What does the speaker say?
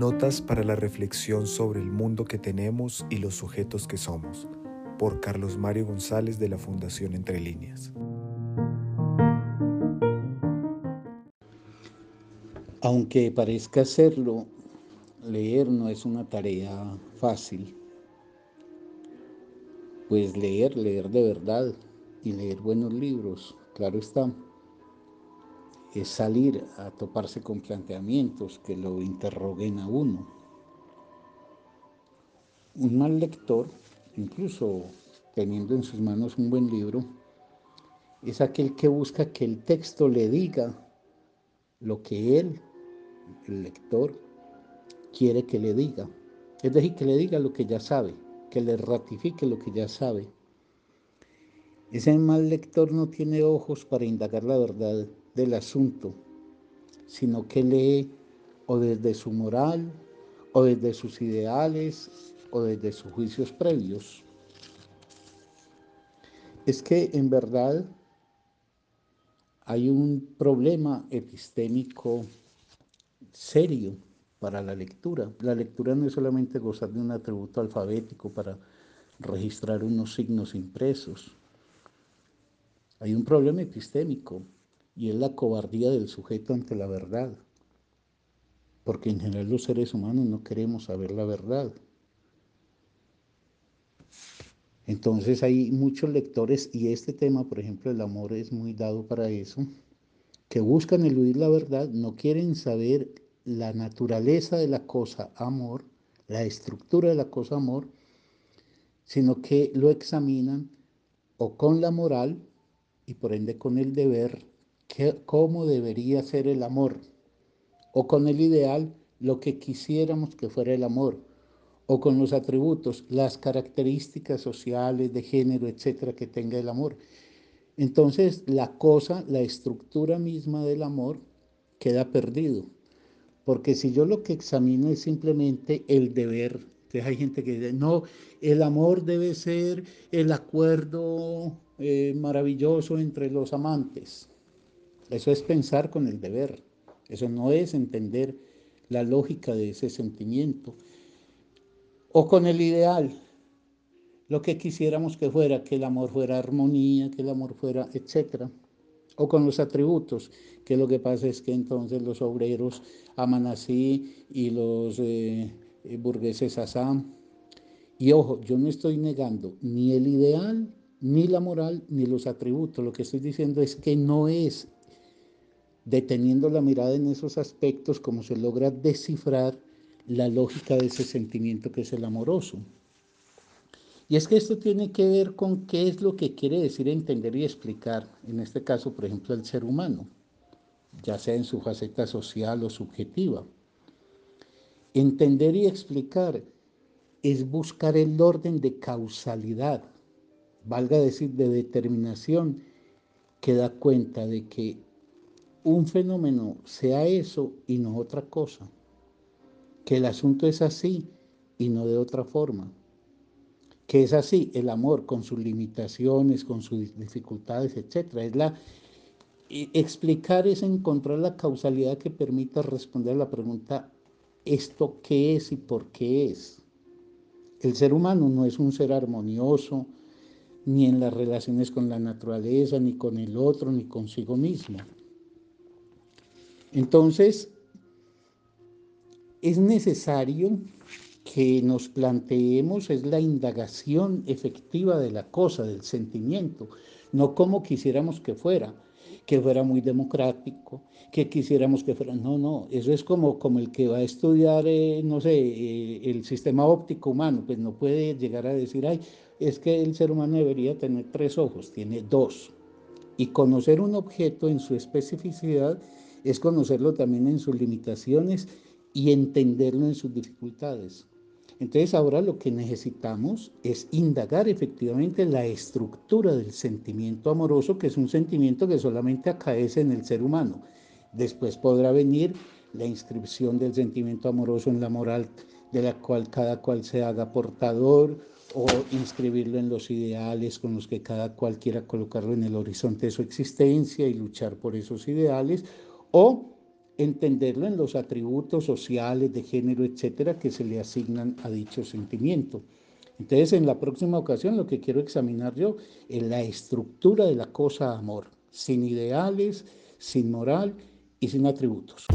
Notas para la reflexión sobre el mundo que tenemos y los sujetos que somos, por Carlos Mario González de la Fundación Entre Líneas. Aunque parezca serlo, leer no es una tarea fácil. Pues leer, leer de verdad y leer buenos libros, claro está, es salir a toparse con planteamientos que lo interroguen a uno. Un mal lector, incluso teniendo en sus manos un buen libro, es aquel que busca que el texto le diga lo que él, el lector, quiere que le diga. Es decir, que le diga lo que ya sabe, que le ratifique lo que ya sabe. Ese mal lector no tiene ojos para indagar la verdad del asunto, sino que lee o desde su moral, o desde sus ideales, o desde sus juicios previos. Es que en verdad hay un problema epistémico serio para la lectura. La lectura no es solamente gozar de un atributo alfabético para registrar unos signos impresos. Hay un problema epistémico y es la cobardía del sujeto ante la verdad. Porque en general los seres humanos no queremos saber la verdad. Entonces hay muchos lectores, y este tema, por ejemplo, el amor es muy dado para eso, que buscan eludir la verdad, no quieren saber la naturaleza de la cosa amor, la estructura de la cosa amor, sino que lo examinan o con la moral y por ende con el deber cómo debería ser el amor, o con el ideal, lo que quisiéramos que fuera el amor, o con los atributos, las características sociales, de género, etcétera, que tenga el amor. Entonces, la cosa, la estructura misma del amor, queda perdido. Porque si yo lo que examino es simplemente el deber, entonces hay gente que dice, no, el amor debe ser el acuerdo eh, maravilloso entre los amantes. Eso es pensar con el deber. Eso no es entender la lógica de ese sentimiento. O con el ideal. Lo que quisiéramos que fuera, que el amor fuera armonía, que el amor fuera, etc. O con los atributos, que lo que pasa es que entonces los obreros aman así y los eh, burgueses así. Y ojo, yo no estoy negando ni el ideal, ni la moral, ni los atributos. Lo que estoy diciendo es que no es deteniendo la mirada en esos aspectos, como se logra descifrar la lógica de ese sentimiento que es el amoroso. Y es que esto tiene que ver con qué es lo que quiere decir entender y explicar, en este caso, por ejemplo, el ser humano, ya sea en su faceta social o subjetiva. Entender y explicar es buscar el orden de causalidad, valga decir, de determinación, que da cuenta de que un fenómeno sea eso y no otra cosa, que el asunto es así y no de otra forma, que es así el amor con sus limitaciones, con sus dificultades, etc. Es la explicar es encontrar la causalidad que permita responder a la pregunta ¿esto qué es y por qué es? El ser humano no es un ser armonioso, ni en las relaciones con la naturaleza, ni con el otro, ni consigo mismo. Entonces, es necesario que nos planteemos es la indagación efectiva de la cosa, del sentimiento, no como quisiéramos que fuera, que fuera muy democrático, que quisiéramos que fuera, no, no, eso es como, como el que va a estudiar, eh, no sé, eh, el sistema óptico humano, pues no puede llegar a decir, ay, es que el ser humano debería tener tres ojos, tiene dos, y conocer un objeto en su especificidad es conocerlo también en sus limitaciones y entenderlo en sus dificultades. Entonces ahora lo que necesitamos es indagar efectivamente la estructura del sentimiento amoroso, que es un sentimiento que solamente acaece en el ser humano. Después podrá venir la inscripción del sentimiento amoroso en la moral de la cual cada cual se haga portador o inscribirlo en los ideales con los que cada cual quiera colocarlo en el horizonte de su existencia y luchar por esos ideales o entenderlo en los atributos sociales, de género, etcétera, que se le asignan a dicho sentimiento. Entonces, en la próxima ocasión, lo que quiero examinar yo es la estructura de la cosa amor, sin ideales, sin moral y sin atributos.